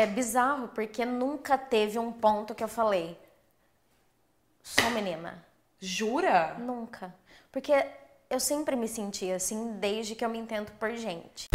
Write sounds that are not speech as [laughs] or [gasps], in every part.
é bizarro porque nunca teve um ponto que eu falei. Sou menina. Jura? Nunca. Porque eu sempre me senti assim desde que eu me entendo por gente.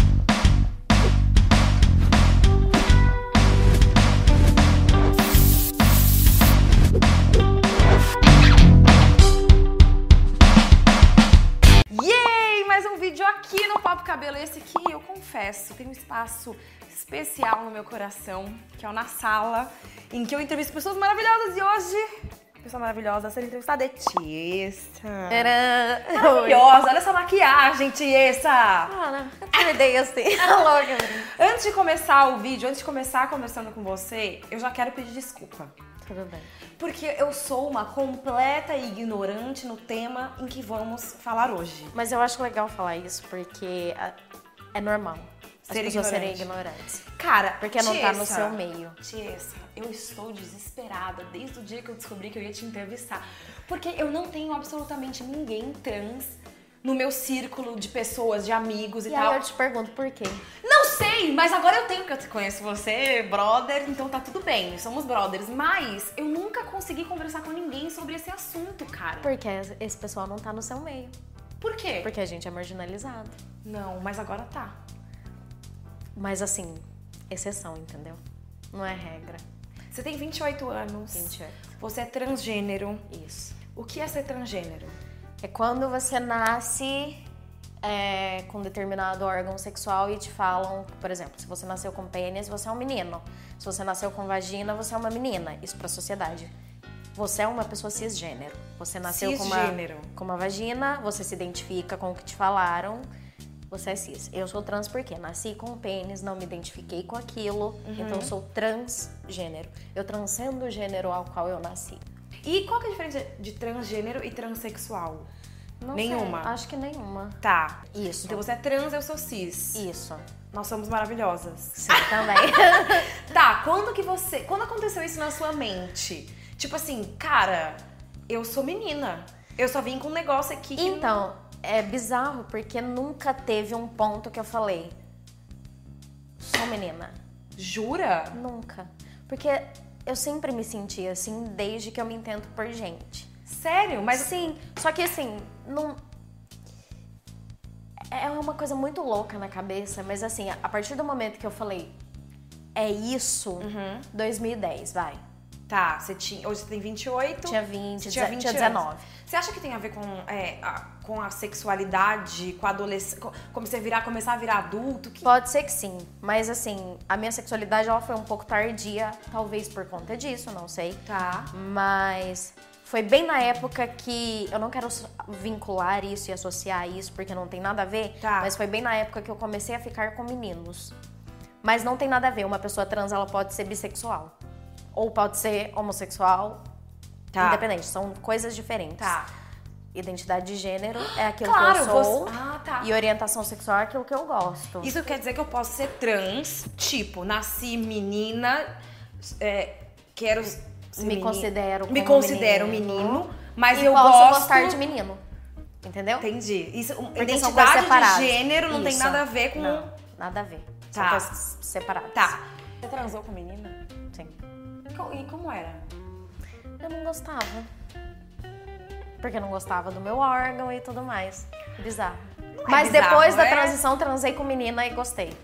Aqui no Papo Cabelo. Esse aqui, eu confesso, tem um espaço especial no meu coração, que é o Na Sala, em que eu entrevisto pessoas maravilhosas e hoje, pessoa maravilhosa, ser entrevistada é Tiesa. Era. Maravilhosa, olha essa maquiagem, Tiesa! Ah, eu acordei assim. [laughs] Louca, Bruno. Antes de começar o vídeo, antes de começar conversando com você, eu já quero pedir desculpa. Tudo bem. Porque eu sou uma completa ignorante no tema em que vamos falar hoje. Mas eu acho legal falar isso porque ah, é normal. As Ser pessoas serem ignorante. ignorantes. Cara, Porque não tá no seu meio. Tiesa, eu estou desesperada desde o dia que eu descobri que eu ia te entrevistar. Porque eu não tenho absolutamente ninguém trans no meu círculo de pessoas, de amigos e, E tal. aí eu te pergunto por quê? Não sei, mas agora eu tenho, porque eu conheço você, brother, então tá tudo bem, somos brothers. Mas eu nunca consegui conversar com ninguém sobre esse assunto, cara. Porque esse pessoal não tá no seu meio. Por quê? Porque a gente é marginalizado. Não, mas agora tá. Mas assim, exceção, entendeu? Não é regra. Você tem 28 anos. 28. Você é transgênero. Isso. O que é ser transgênero? É quando você nasce é, com determinado órgão sexual e te falam, por exemplo, se você nasceu com pênis, você é um menino. Se você nasceu com vagina, você é uma menina. Isso pra sociedade. Você é uma pessoa cisgênero. Você nasceu com uma, Cisgênero. com uma vagina, você se identifica com o que te falaram, você é cis. Eu sou trans porque nasci com pênis, não me identifiquei com aquilo, então eu sou transgênero. Eu transcendo o gênero ao qual eu nasci. E qual que é a diferença de transgênero e transexual? Não Nenhuma. sei, acho que nenhuma. Tá. Isso. Então você é trans, eu sou cis. Isso. Nós somos maravilhosas. Sim, também. [laughs] Tá, quando que você. Quando aconteceu isso na sua mente? Tipo assim, cara, eu sou menina. Eu só vim com um negócio aqui que. então, é bizarro porque nunca teve um ponto que eu falei. Sou menina. Jura? Nunca. Porque eu sempre me senti assim desde que eu me entendo por gente. Sério? Mas Mas sim, só que assim, não. É uma coisa muito louca na cabeça, mas assim, a partir do momento que eu falei, é isso, Uhum. 2010, vai. Tá, você tinha. Hoje você tem 28. Tinha 20, você tinha 20 tinha anos. 19. Você acha que tem a ver com, é, a, com a sexualidade, com a adolescência? Como você virar, começar a virar adulto? Que... Pode ser que sim, mas assim, a minha sexualidade ela foi um pouco tardia, talvez por conta disso, não sei. Tá. Mas foi bem na época que eu não quero vincular isso e associar isso porque não tem nada a ver, Tá. mas foi bem na época que eu comecei a ficar com meninos. Mas não tem nada a ver, uma pessoa trans ela pode ser bissexual ou pode ser homossexual. Tá. Independente, são coisas diferentes. Tá. Identidade de gênero é aquilo Claro, que eu sou. você- Ah, tá. E orientação sexual é aquilo que eu gosto. Isso quer dizer que eu posso ser trans, tipo, nasci menina, é, quero me menina- considero me considero menino, mas e eu posso gosto gostar de menino. Entendeu? Entendi. Isso, Porque identidade de gênero não tem Isso. nada a ver com Não, nada a ver. Tá. separadas. Tá. Você transou com menina? Sim. E como era? Eu não gostava. Porque não gostava do meu órgão e tudo mais. Bizarro. é Mas bizarro, depois da é- transição, transei com menina e gostei.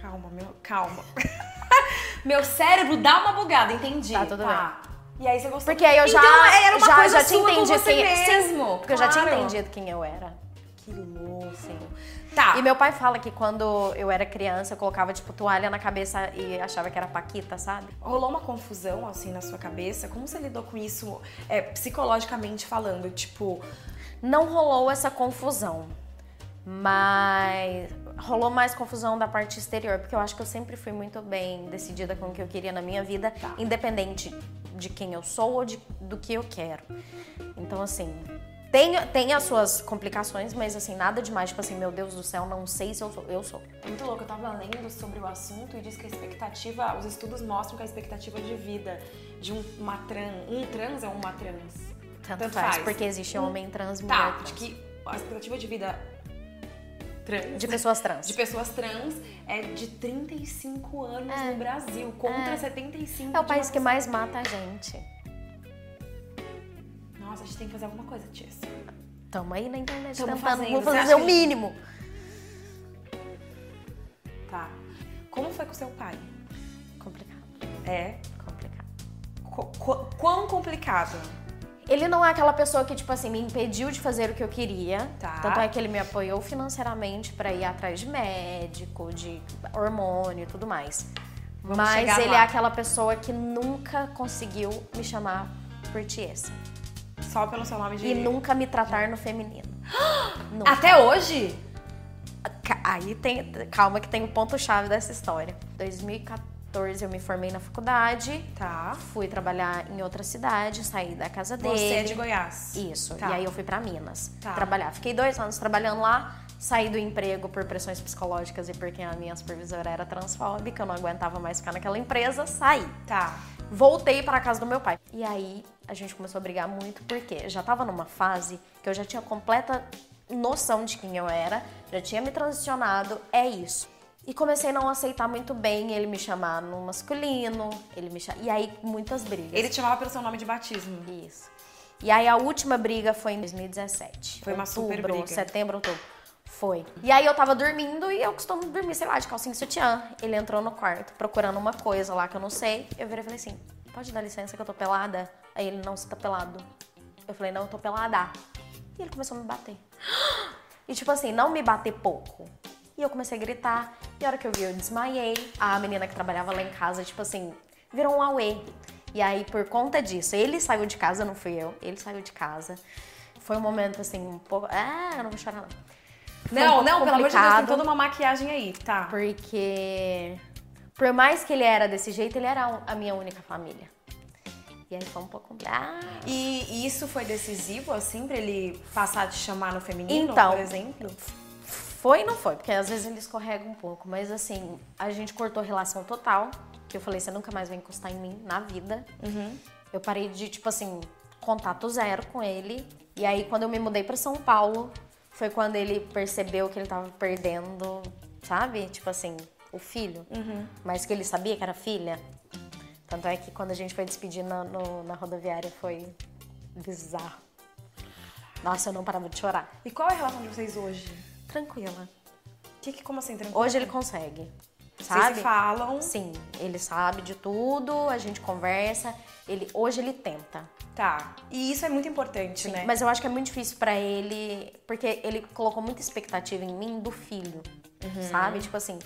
Calma, meu, calma. [laughs] meu cérebro dá uma bugada, entendi. Tá, tudo E aí você gostou? Porque aí eu já, Então, era uma já, coisa já tinha entendido você quem Sim, mesmo. porque eu já tinha claro. entendido quem eu era. Que louco. Tá. E meu pai fala que quando eu era criança, eu colocava, tipo, toalha na cabeça e achava que era Paquita, sabe? Rolou uma confusão, assim, na sua cabeça? Como você lidou com isso, é, psicologicamente falando? Tipo, Não rolou essa confusão, mas rolou mais confusão da parte exterior, porque eu acho que eu sempre fui muito bem decidida com o que eu queria na minha vida, Tá. independente de quem eu sou ou de, do que eu quero. Então, assim, tem, tem as suas complicações, mas assim, nada demais, tipo assim, meu Deus do céu, não sei se eu sou. Eu sou. É muito louco, eu tava lendo sobre o assunto e diz que a expectativa, os estudos mostram que a expectativa de vida de um, uma trans, um trans é uma trans. Tanto, Tanto faz, faz. porque existe homem trans, mulher Tá, trans. de que a expectativa de vida trans. De pessoas trans. de pessoas trans é de 35 anos É. no Brasil, contra É. 75 É o país que mais mata a gente. Nossa, a gente tem que fazer alguma coisa, Tias. Tamo aí na internet Tamo tentando. fazendo. Vou fazer o mínimo. Tá. Como foi com seu pai? Complicado, É. complicado. Qu- quão complicado? Ele não é aquela pessoa que, tipo assim, me impediu de fazer o que eu queria. Tá. Tanto é que ele me apoiou financeiramente pra ir atrás de médico, de hormônio e tudo mais. Vamos Mas ele lá. é aquela pessoa que nunca conseguiu me chamar por Tiesa. Só pelo seu nome de. E nunca me tratar no feminino. [gasps] Nunca. Até hoje? Aí tem. Calma que tem o ponto-chave dessa história. 2014 eu me formei na faculdade. Tá. Fui trabalhar em outra cidade, saí da casa dele. Você é de Goiás. Isso. Tá. E aí eu fui pra Minas Tá. trabalhar. Fiquei dois anos trabalhando lá. Saí do emprego por pressões psicológicas e porque a minha supervisora era transfóbica. Eu não aguentava mais ficar naquela empresa. Saí. Tá. Voltei para casa do meu pai. E aí a gente começou a brigar muito porque já tava numa fase que eu já tinha completa noção de quem eu era, já tinha me transicionado, é isso. E comecei a não aceitar muito bem ele me chamar no masculino, ele me e aí muitas brigas. Ele te chamava pelo seu nome de batismo. Isso. E aí a última briga foi em 2017. Foi uma super outubro, briga. Setembro, outubro. Foi. E aí eu tava dormindo e eu costumo dormir, sei lá, de calcinha e sutiã. Ele entrou no quarto procurando uma coisa lá que eu não sei. Eu virei e falei assim: pode dar licença que eu tô pelada? Aí ele, não, você tá pelado. Eu falei, não, eu tô pelada. E ele começou a me bater. [gasps] E tipo assim, não me bater pouco. E eu comecei a gritar. E a hora que eu vi, eu desmaiei. A menina que trabalhava lá em casa, tipo assim, virou um auê. E aí, por conta disso, ele saiu de casa, não fui eu. Ele saiu de casa. Foi um momento assim, um pouco. Ah, eu não vou chorar, não. Foi um Não, não, pelo amor de Deus, tem toda uma maquiagem aí, tá? Porque, por mais que ele era desse jeito, ele era a minha única família. E aí foi um pouco. E, e isso foi decisivo, assim, pra ele passar a te chamar no feminino, Então, por exemplo? Foi e não foi, porque às vezes ele escorrega um pouco, mas assim, a gente cortou relação total. Que eu falei, você nunca mais vai encostar em mim na vida. Eu parei de, tipo assim, contato zero com ele. E aí, quando eu me mudei pra São Paulo, foi quando ele percebeu que ele tava perdendo, sabe? Tipo assim, o filho. Mas que ele sabia que era filha. Tanto é que quando a gente foi despedir na, no- na rodoviária foi bizarro. Nossa, eu não parava de chorar. E qual é a relação de vocês hoje? Tranquila. Que, que, como assim, tranquilo? Hoje ele consegue. Vocês Sabe? se falam. Sim, ele sabe de tudo, a gente conversa. Ele, hoje ele tenta. Tá. E isso é muito importante, né? Mas eu acho que é muito difícil pra ele, porque ele colocou muita expectativa em mim do filho. Uhum. Sabe? Tipo assim,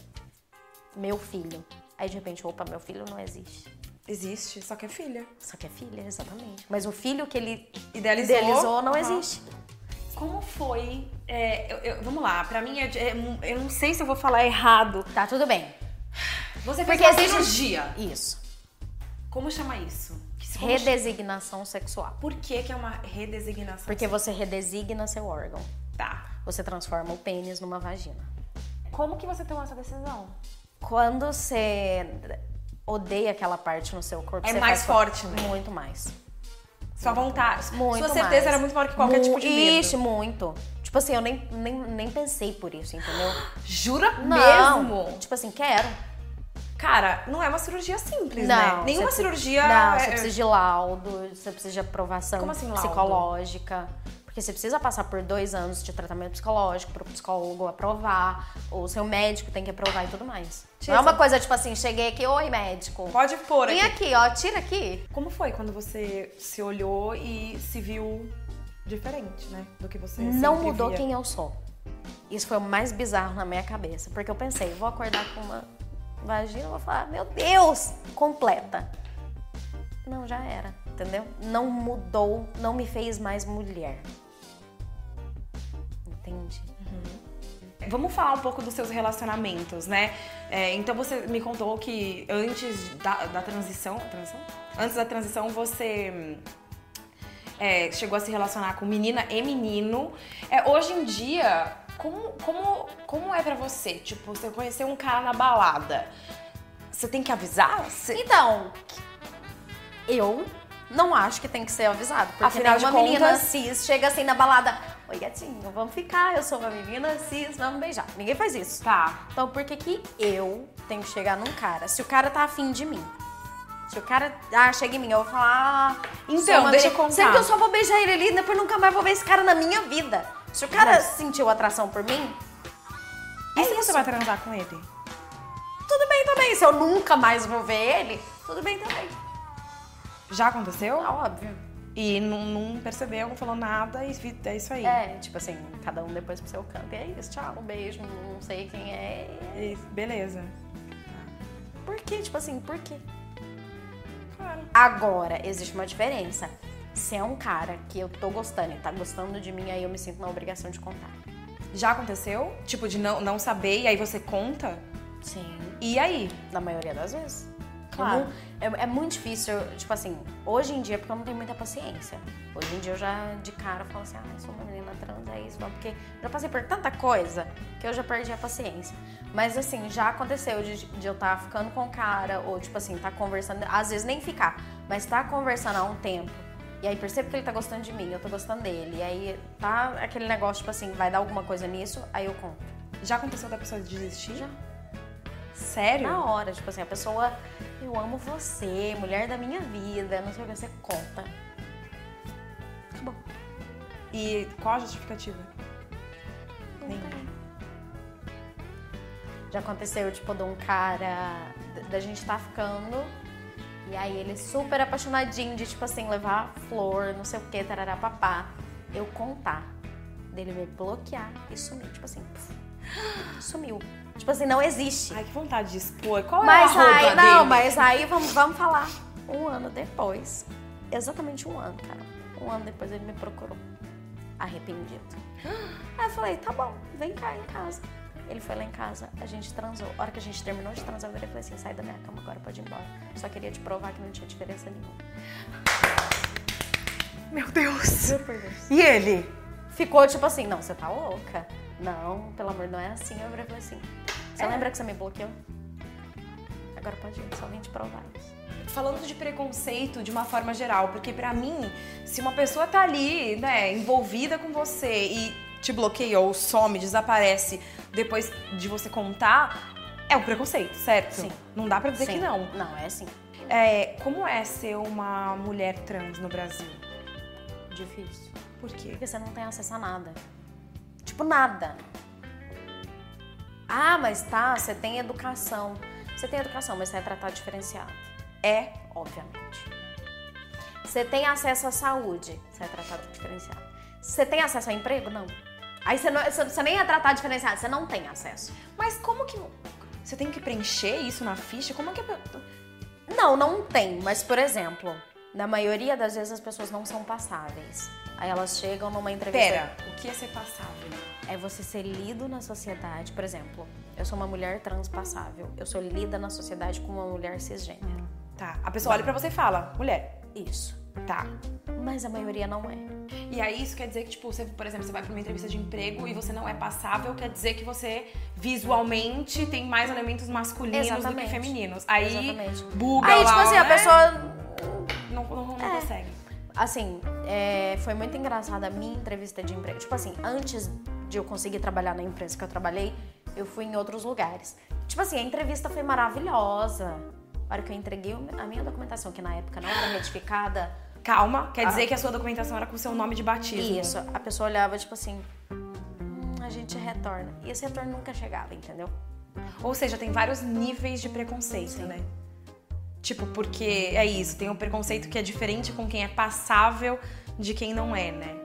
meu filho. Aí de repente, opa, meu filho não existe. Existe, só que é filha. Só que é filha, exatamente. Mas o filho que ele Idealizou. idealizou não Aham. existe. Como foi? é, eu- eu- vamos lá, pra mim, é é- eu não sei se eu vou falar errado. Tá tudo bem. Você fez Porque uma existe- cirurgia. Isso. Como chama isso? Como Redesignação sexual. Por que, que é uma redesignação? Porque você redesigna seu órgão. Tá. Você transforma o pênis numa vagina. Como que você tomou essa decisão? Quando você odeia aquela parte no seu corpo, É mais forte, né? Muito mais. Sua vontade. Muito Sua certeza mais. era muito maior que qualquer Mu- tipo de medo. Ixi, muito. Tipo assim, eu nem, nem, nem pensei por isso, entendeu? Jura Não. mesmo? Tipo assim, quero. Cara, não é uma cirurgia simples, Não. né? Nenhuma cirurgia. Não, é- você precisa de laudo, você precisa de aprovação Como assim, laudo? psicológica. Porque você precisa passar por dois anos de tratamento psicológico para o psicólogo aprovar, o seu médico tem que aprovar e tudo mais. Tia, não é uma coisa tipo assim, cheguei aqui, oi médico. Pode pôr Vem aqui. aqui, ó, tira aqui. Como foi quando você se olhou e se viu diferente, né? Do que você não mudou via? quem eu sou. Isso foi o mais bizarro na minha cabeça, porque eu pensei, vou acordar com uma vagina, vou falar, meu Deus, completa. Não, já era, entendeu? Não mudou, não me fez mais mulher. Entende? Vamos falar um pouco dos seus relacionamentos, né? É, então você me contou que antes da, da transição, transição? Antes da transição você é, chegou a se relacionar com menina e menino. É, hoje em dia, como, como, como é pra você? Tipo, você conheceu um cara na balada. Você tem que avisar? Você- Então, eu não acho que tem que ser avisado. Porque Afinal de nenhuma menina contas- cis chega assim na balada. Oi gatinho, vamos ficar, eu sou uma menina cis, vamos beijar. Ninguém faz isso. Tá. Então por que que eu tenho que chegar num cara? Se o cara tá afim de mim. Se o cara ah, chega em mim, eu vou falar. Ah, Então, sou deixa eu contar. Sendo que eu só vou beijar ele ali, depois nunca mais vou ver esse cara na minha vida. Se o cara sentiu atração por mim, E É se você vai transar com ele? tudo bem também. Se eu nunca mais vou ver ele, tudo bem também. Já aconteceu? Tá óbvio. E não, não percebeu, não falou nada e é isso aí. É, tipo assim, cada um depois pro seu canto. E é isso, tchau, um beijo, não sei quem é. E beleza. Por quê? Tipo assim, por quê? Claro. Agora, existe uma diferença. Se é um cara que eu tô gostando e tá gostando de mim, aí eu me sinto na obrigação de contar. Já aconteceu? Tipo, de não, não saber e aí você conta? Sim. E aí? Na maioria das vezes. Claro. Não- É, é muito difícil, tipo assim, hoje em dia, porque eu não tenho muita paciência. Hoje em dia eu já, de cara, falo assim, ah, sou uma menina trans, é isso, porque eu já passei por tanta coisa que eu já perdi a paciência. Mas assim, já aconteceu de, de eu estar ficando com o cara, ou tipo assim, tá conversando, às vezes nem ficar, mas tá conversando há um tempo. E aí percebo que ele tá gostando de mim, eu tô gostando dele. E aí tá aquele negócio, tipo assim, vai dar alguma coisa nisso, aí eu conto. Já aconteceu da pessoa desistir? Já. Sério? Na hora, tipo assim, a pessoa, eu amo você, mulher da minha vida, não sei o que, você conta. Acabou. E qual a justificativa? Nenhuma. Já aconteceu, tipo, de um cara, da- gente tá ficando, e aí ele super apaixonadinho de, tipo assim, levar flor, não sei o que, tarará papá. Eu contar, dele me bloquear e sumir, tipo assim, puf, [gasps] sumiu. Tipo assim, não existe. Ai, que vontade de expor. Qual Mas é arroba aí, dele? não, mas aí vamos, vamos falar. Um ano depois, exatamente um ano, cara. Um ano depois ele me procurou, arrependido. Aí eu falei, tá bom, vem cá em casa. Ele foi lá em casa, a gente transou. A hora que a gente terminou de transar, eu falei assim, sai da minha cama agora, pode ir embora. Só queria te provar que não tinha diferença nenhuma. Meu Deus. Por Deus. E ele? Ficou tipo assim, não, você tá louca? Não, pelo amor, não é assim. Eu falei assim, você É. lembra que você me bloqueou? Agora pode ir, só vim te provar isso. Falando de preconceito de uma forma geral, porque pra mim, se uma pessoa tá ali, né, envolvida com você e te bloqueia ou some, desaparece depois de você contar, é um preconceito, certo? Sim. Não dá pra dizer Sim. que não. Não, é assim. É, como é ser uma mulher trans no Brasil? Difícil. Por quê? Porque você não tem acesso a nada. Tipo, nada. Ah, mas tá, você tem educação. Você tem educação, mas você é tratado diferenciado. É, obviamente. Você tem acesso à saúde, você é tratado diferenciado. Você tem acesso a emprego? Não. Aí você, não- você- nem é tratado diferenciado, você não tem acesso. Mas como que. Você tem que preencher isso na ficha? Como é que. Não, não tem. Mas, por exemplo, na maioria das vezes as pessoas não são passáveis. Aí elas chegam numa entrevista. Pera, o que é ser passável? é você ser lido na sociedade. Por exemplo, eu sou uma mulher transpassável. Eu sou lida na sociedade como uma mulher cisgênero. Tá. A pessoa olha pra você e fala, mulher. Isso. Tá. Mas a maioria não é. E aí isso quer dizer que, tipo, você, por exemplo, você vai pra uma entrevista de emprego e você não é passável, quer dizer que você visualmente tem mais elementos masculinos do que Exatamente. femininos. Aí Exatamente. buga Aí, lá, tipo assim, a né? pessoa. não, não, não É. consegue. Assim, é, foi muito engraçada a minha entrevista de emprego. Tipo assim, antes de eu conseguir trabalhar na empresa que eu trabalhei, eu fui em outros lugares. Tipo assim, a entrevista foi maravilhosa. A hora que eu entreguei a minha documentação, que na época não era retificada, Calma, quer dizer que a sua documentação era com o seu nome de batismo. Isso, a pessoa olhava tipo assim, "Hum, a gente retorna. E esse retorno nunca chegava, entendeu? Ou seja, tem vários níveis de preconceito, né? Tipo, porque é isso, tem um preconceito que é diferente com quem é passável de quem não é, né?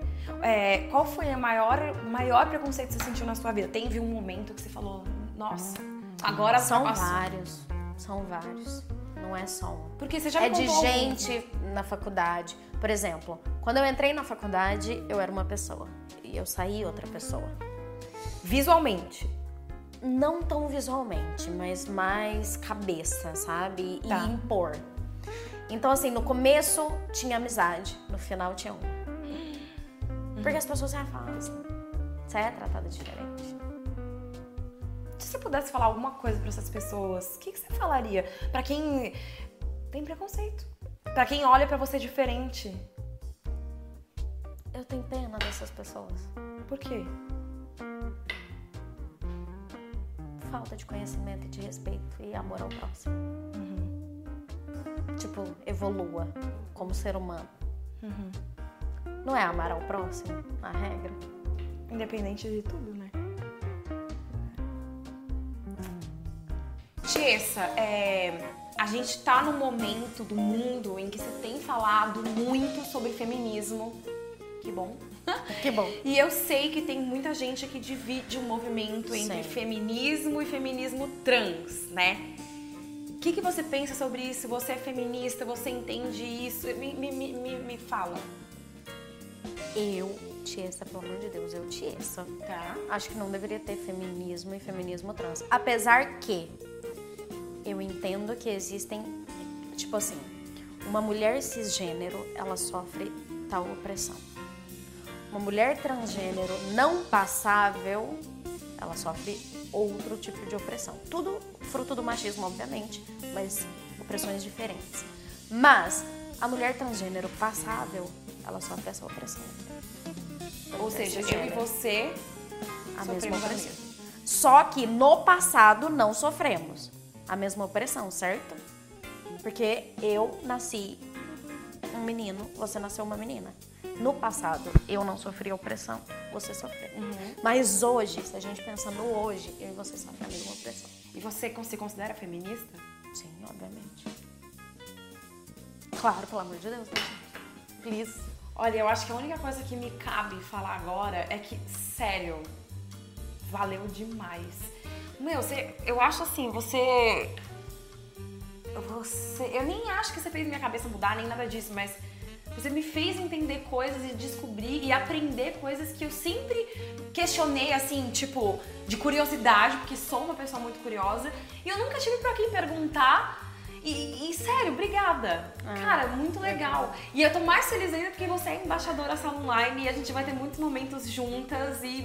É, qual foi a maior, o maior preconceito que você sentiu na sua vida? Teve um momento que você falou, nossa, agora São vários, são vários. Não é só um. Porque você já É de gente na faculdade. Por exemplo, quando eu entrei na faculdade, eu era uma pessoa. E eu saí outra pessoa. Visualmente. Não tão visualmente, mas mais cabeça, sabe? E Tá. impor. Então, assim, no começo tinha amizade, no final tinha uma. Porque as pessoas já falam assim, você é tratada diferente. Se você pudesse falar alguma coisa pra essas pessoas, o que, que você falaria? Pra quem tem preconceito. Pra quem olha pra você diferente. Eu tenho pena dessas pessoas. Por quê? Falta de conhecimento e de respeito e amor ao próximo. Tipo, evolua como ser humano. Não é amar ao próximo a regra? Independente de tudo, né? Tiesa, é, a gente tá num momento do mundo em que você tem falado muito sobre feminismo. Que bom. Que bom. E eu sei que tem muita gente que divide o movimento entre Sim. feminismo e feminismo trans, né? O que, que você pensa sobre isso? Você é feminista? Você entende isso? Me, me, me, me- me fala. Eu, Tiesa, pelo amor de Deus, eu, Tiesa. Tá. Acho que não deveria ter feminismo e feminismo trans. Apesar que eu entendo que existem, tipo assim, uma mulher cisgênero, ela sofre tal opressão. Uma mulher transgênero não passável, ela sofre outro tipo de opressão. Tudo fruto do machismo, obviamente, mas opressões diferentes. Mas a mulher transgênero passável, ela sofre essa opressão. Ou seja, eu e você a mesma opressão. Só que no passado não sofremos a mesma opressão, certo? Porque eu nasci um menino, você nasceu uma menina. No passado, eu não sofri opressão, você sofreu. Uhum. Mas hoje, se a gente pensa no hoje, eu e você sofrem a mesma opressão. E você se considera feminista? Sim, obviamente. Claro, pelo amor de Deus, né? Please. Olha, eu acho que a única coisa que me cabe falar agora é que, sério, valeu demais. Meu, você, eu acho assim, você. Você. Eu nem acho que você fez minha cabeça mudar, nem nada disso, mas você me fez entender coisas e descobrir e aprender coisas que eu sempre questionei, assim, tipo, de curiosidade, porque sou uma pessoa muito curiosa, e eu nunca tive pra quem perguntar. E, e, sério, obrigada. Cara, muito legal. E eu tô mais feliz ainda porque você é embaixadora sala online e a gente vai ter muitos momentos juntas e.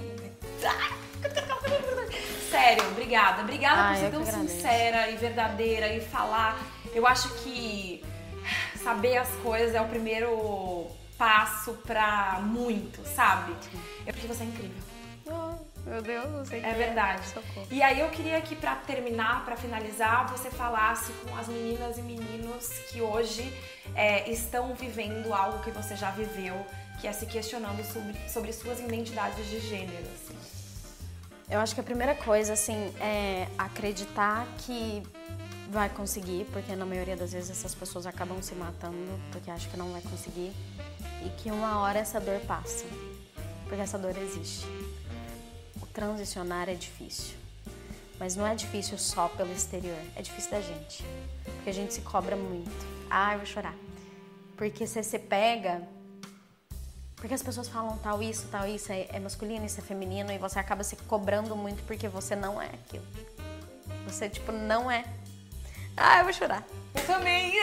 Sério, obrigada. Obrigada Ah, por ser tão sincera e verdadeira e falar. Eu acho que saber as coisas é o primeiro passo pra muito, sabe? É porque você é incrível. meu Deus, não sei É verdade. Socorro. E aí eu queria que pra terminar, pra finalizar, você falasse com as meninas e meninos que hoje é, estão vivendo algo que você já viveu, que é se questionando sobre, sobre suas identidades de gênero. assim. Eu acho que a primeira coisa, assim, é acreditar que vai conseguir, porque na maioria das vezes essas pessoas acabam se matando porque acham que não vai conseguir. E que uma hora essa dor passa. Porque essa dor existe. O transicionar é difícil. Mas não é difícil só pelo exterior, é difícil da gente. Porque a gente se cobra muito. Ah, eu vou chorar. Porque você se pega porque as pessoas falam tal isso, tal isso, é, é masculino, isso é feminino, e você acaba se cobrando muito porque você não é aquilo. Você, tipo, não é. Ah, eu vou chorar. Eu também! [laughs]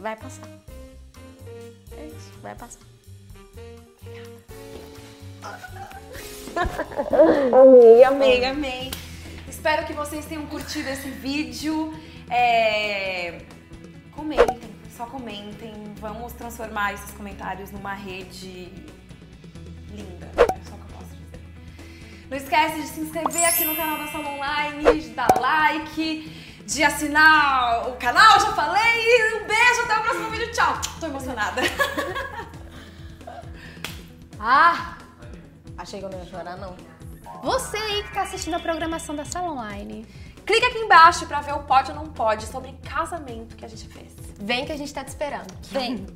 Vai passar. É isso, vai passar. [laughs] Amei, amei, amei. Espero que vocês tenham curtido esse vídeo. É, Comentem, só comentem. Vamos transformar esses comentários numa rede linda. Esquece de se inscrever aqui no canal da Sala Online, de dar like, de assinar o canal, já falei. Um beijo, até o próximo vídeo. Tchau. Tô emocionada. [laughs] Ah! Achei que eu não ia chorar, não. Você aí que tá assistindo a programação da Sala Online, Clica aqui embaixo pra ver o pode ou não pode sobre casamento que a gente fez. vem que a gente tá te esperando. Vem!